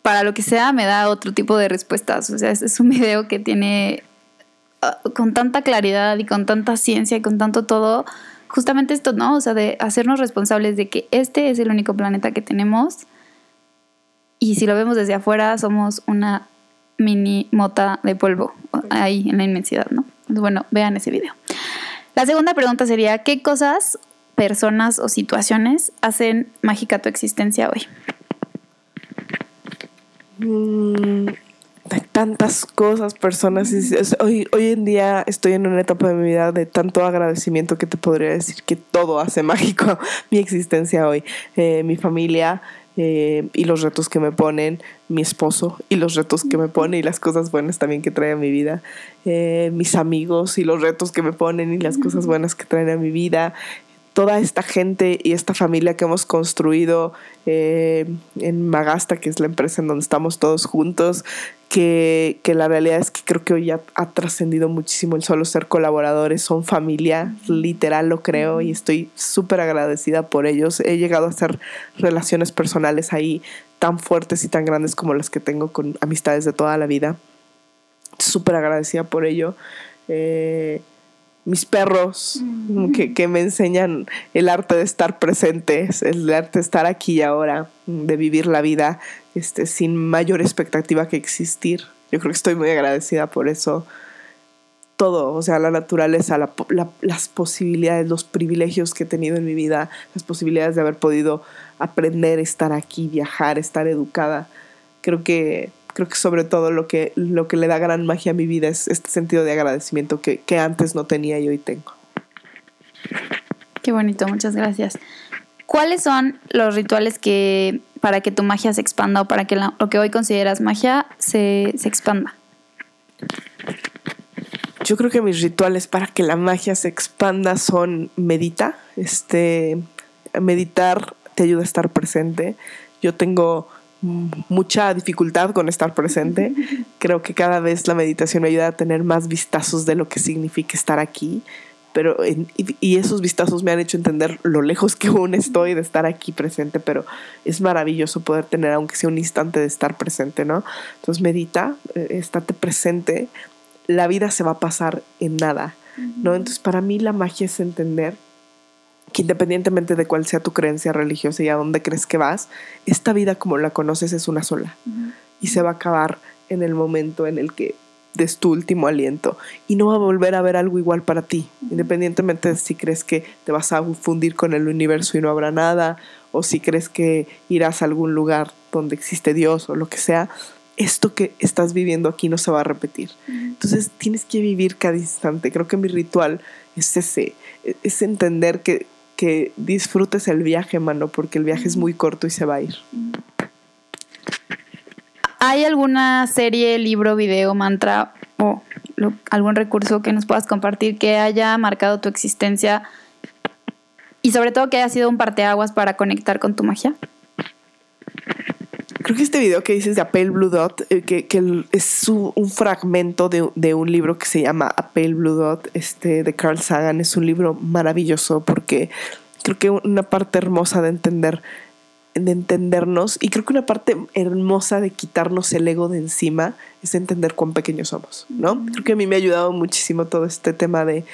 para lo que sea me da otro tipo de respuestas. O sea, es, un video que tiene ah, con tanta claridad y con tanta ciencia y con tanto todo, justamente esto, ¿no? O sea, de hacernos responsables de que este es el único planeta que tenemos y si lo vemos desde afuera somos una mini mota de polvo ahí en la inmensidad, ¿no? bueno, vean ese video. La segunda pregunta sería, ¿qué cosas, personas o situaciones hacen mágica tu existencia hoy? Mm, hay tantas cosas, personas. Hoy, hoy en día estoy en una etapa de mi vida de tanto agradecimiento que te podría decir que todo hace mágico mi existencia hoy. Eh, mi familia, eh, y los retos que me ponen mi esposo y los retos que me pone y las cosas buenas también que trae a mi vida, eh, mis amigos y los retos que me ponen y las cosas buenas que traen a mi vida, toda esta gente y esta familia que hemos construido eh, en Magasta, que es la empresa en donde estamos todos juntos, que, que la realidad es que creo que hoy ya ha trascendido muchísimo el solo ser colaboradores, son familia, literal lo creo y estoy súper agradecida por ellos. He llegado a hacer relaciones personales ahí tan fuertes y tan grandes como las que tengo con amistades de toda la vida. Súper agradecida por ello. Eh, mis perros mm. que, me enseñan el arte de estar presentes, el arte de estar aquí y ahora, de vivir la vida este, sin mayor expectativa que existir. Yo creo que estoy muy agradecida por eso. Todo, o sea, la naturaleza, las posibilidades, los privilegios que he tenido en mi vida, las posibilidades de haber podido aprender, estar aquí, viajar, estar educada. Creo que creo que sobre todo lo que, lo que le da gran magia a mi vida es este sentido de agradecimiento que, antes no tenía y hoy tengo. Qué bonito, muchas gracias. ¿Cuáles son los rituales que para que tu magia se expanda o para que lo que hoy consideras magia se, se expanda? Yo creo que mis rituales para que la magia se expanda son medita. Este, meditar te ayuda a estar presente. Yo tengo mucha dificultad con estar presente. Creo que cada vez la meditación me ayuda a tener más vistazos de lo que significa estar aquí. Pero y, esos vistazos me han hecho entender lo lejos que aún estoy de estar aquí presente, pero es maravilloso poder tener, aunque sea un instante de estar presente, ¿no? Entonces medita, eh, estate presente, la vida se va a pasar en nada, ¿no? Entonces para mí la magia es entender que independientemente de cuál sea tu creencia religiosa y a dónde crees que vas, esta vida como la conoces es una sola. Y se va a acabar en el momento en el que des tu último aliento. Y no va a volver a haber algo igual para ti, independientemente de si crees que te vas a fundir con el universo y no habrá nada o si crees que irás a algún lugar donde existe Dios o lo que sea, esto que estás viviendo aquí no se va a repetir. Entonces tienes que vivir cada instante. Creo que mi ritual es ese, es entender que que disfrutes el viaje, mano, porque el viaje es muy corto y se va a ir. ¿Hay alguna serie, libro, video, mantra o algún recurso que nos puedas compartir que haya marcado tu existencia y sobre todo que haya sido un parteaguas para conectar con tu magia? Creo que este video que dices de Apple Blue Dot, eh, que, es un fragmento de, un libro que se llama Apple Blue Dot, este, de Carl Sagan, es un libro maravilloso porque creo que una parte hermosa de entender de entendernos y creo que una parte hermosa de quitarnos el ego de encima es entender cuán pequeños somos, ¿no? Creo que a mí me ha ayudado muchísimo todo este tema de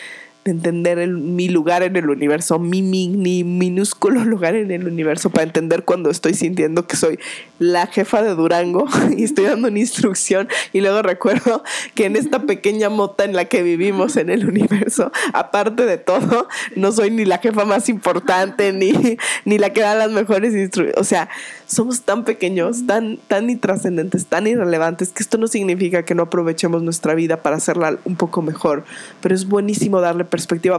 entender mi lugar en el universo, mi, mi, minúsculo lugar en el universo, para entender cuando estoy sintiendo que soy la jefa de Durango y estoy dando una instrucción y luego recuerdo que en esta pequeña mota en la que vivimos en el universo, aparte de todo, no soy ni la jefa más importante ni, ni la que da las mejores instrucciones. O sea, somos tan pequeños, tan, tan intrascendentes, tan irrelevantes, que esto no significa que no aprovechemos nuestra vida para hacerla un poco mejor, pero es buenísimo darle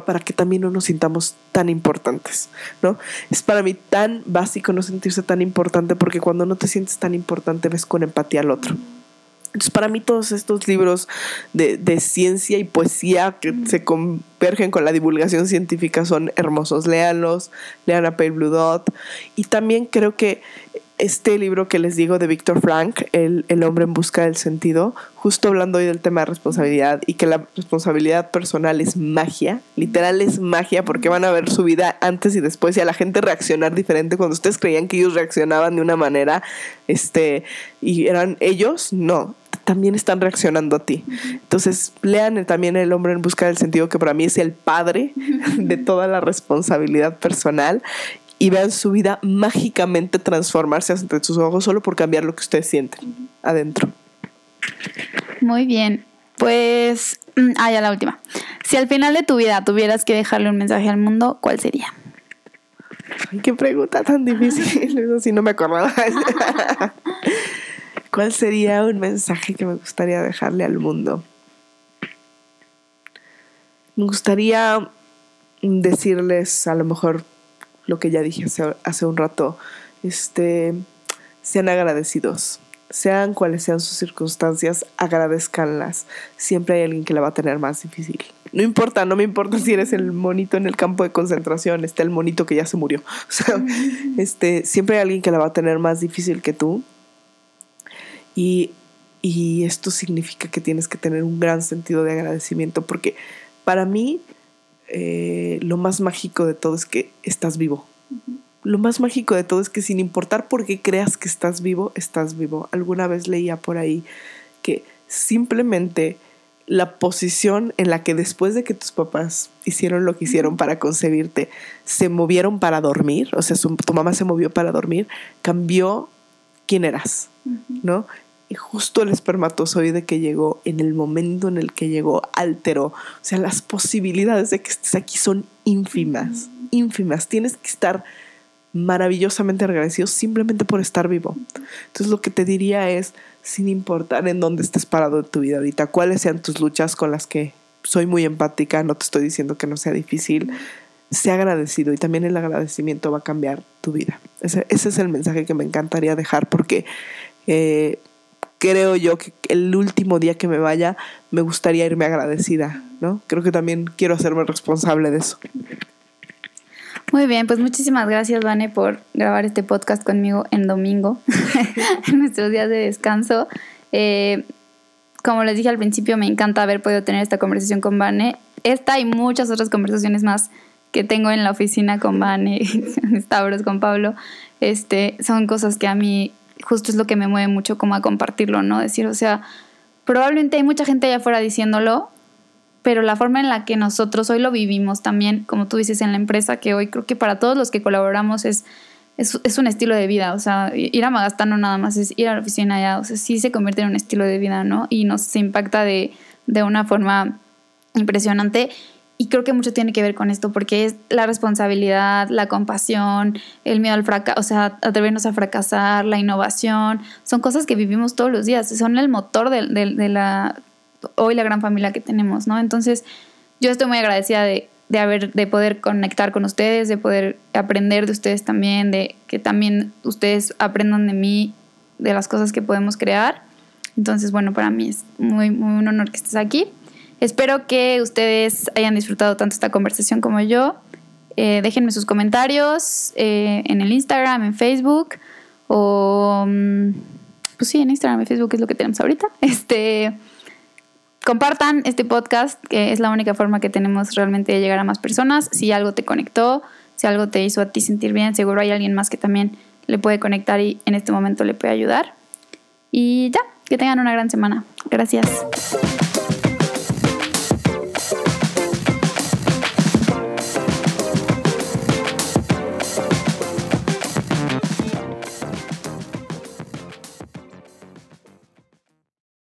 para que también no nos sintamos tan importantes, ¿no? Es para mí tan básico no sentirse tan importante porque cuando no te sientes tan importante ves con empatía al otro. Entonces, para mí todos estos libros de, de, ciencia y poesía que se convergen con la divulgación científica son hermosos. Léanlos, lean a Pale Blue Dot. Y también creo que este libro que les digo de Víctor Frank, el, el, hombre en busca del sentido, justo hablando hoy del tema de responsabilidad y que la responsabilidad personal es magia, literal es magia porque van a ver su vida antes y después y a la gente reaccionar diferente. Cuando ustedes creían que ellos reaccionaban de una manera este y eran ellos, no, también están reaccionando a ti. Entonces, lean también El hombre en busca del sentido que para mí es el padre de toda la responsabilidad personal y vean su vida mágicamente transformarse ante sus ojos solo por cambiar lo que ustedes sienten adentro. Muy bien. Pues, mm, ah, ya la última. Si al final de tu vida tuvieras que dejarle un mensaje al mundo, ¿cuál sería? Ay, qué pregunta tan difícil. Eso sí no me acordaba. ¿Cuál sería un mensaje que me gustaría dejarle al mundo? Me gustaría decirles a lo mejor lo que ya dije hace, un rato, este, sean agradecidos. Sean cuales sean sus circunstancias, agradezcanlas. Siempre hay alguien que la va a tener más difícil. No importa, no me importa si eres el monito en el campo de concentración, está el monito que ya se murió. O sea, este, siempre hay alguien que la va a tener más difícil que tú. Y, y esto significa que tienes que tener un gran sentido de agradecimiento, porque para mí eh, lo más mágico de todo es que estás vivo. Lo más mágico de todo es que sin importar por qué creas que estás vivo, estás vivo. Alguna vez leía por ahí que simplemente la posición en la que después de que tus papás hicieron lo que hicieron para concebirte, se movieron para dormir, o sea, tu mamá se movió para dormir, cambió quién eras, ¿no? Y justo el espermatozoide que llegó, en el momento en el que llegó, alteró. O sea, las posibilidades de que estés aquí son ínfimas, ínfimas. Tienes que estar maravillosamente agradecido simplemente por estar vivo. Entonces lo que te diría es, sin importar en dónde estés parado en tu vida ahorita, cuáles sean tus luchas con las que soy muy empática, no te estoy diciendo que no sea difícil, sea agradecido y también el agradecimiento va a cambiar tu vida. Ese, ese es el mensaje que me encantaría dejar porque eh, creo yo que el último día que me vaya me gustaría irme agradecida, ¿no? Creo que también quiero hacerme responsable de eso. Muy bien, pues muchísimas gracias, Vane, por grabar este podcast conmigo en domingo, en nuestros días de descanso. Eh, como les dije al principio, me encanta haber podido tener esta conversación con Vane. Esta y muchas otras conversaciones más que tengo en la oficina con Vane, en Stavros, con Pablo, este, son cosas que a mí justo es lo que me mueve mucho como a compartirlo, ¿no? Decir, o sea, probablemente hay mucha gente allá afuera diciéndolo, pero la forma en la que nosotros hoy lo vivimos también, como tú dices, en la empresa, que hoy creo que para todos los que colaboramos es, es, un estilo de vida, o sea, ir a Magastano nada más es ir a la oficina ya, o sea, sí se convierte en un estilo de vida, ¿no? Y nos impacta de, de una forma impresionante y creo que mucho tiene que ver con esto, porque es la responsabilidad, la compasión, el miedo al fracaso, o sea, atrevernos a fracasar, la innovación, son cosas que vivimos todos los días, son el motor de, de, la, hoy la gran familia que tenemos, ¿no? Entonces, yo estoy muy agradecida de, de, haber, de poder conectar con ustedes, de poder aprender de ustedes también, de que también ustedes aprendan de mí, de las cosas que podemos crear. Entonces, bueno, para mí es muy, muy un honor que estés aquí. Espero que ustedes hayan disfrutado tanto esta conversación como yo. Eh, déjenme sus comentarios eh, en el Instagram, en Facebook o mm, pues sí, en Instagram y Facebook es lo que tenemos ahorita. Este compartan este podcast, que es la única forma que tenemos realmente de llegar a más personas. Si algo te conectó, si algo te hizo a ti sentir bien, seguro hay alguien más que también le puede conectar y en este momento le puede ayudar. Y ya, que tengan una gran semana. Gracias.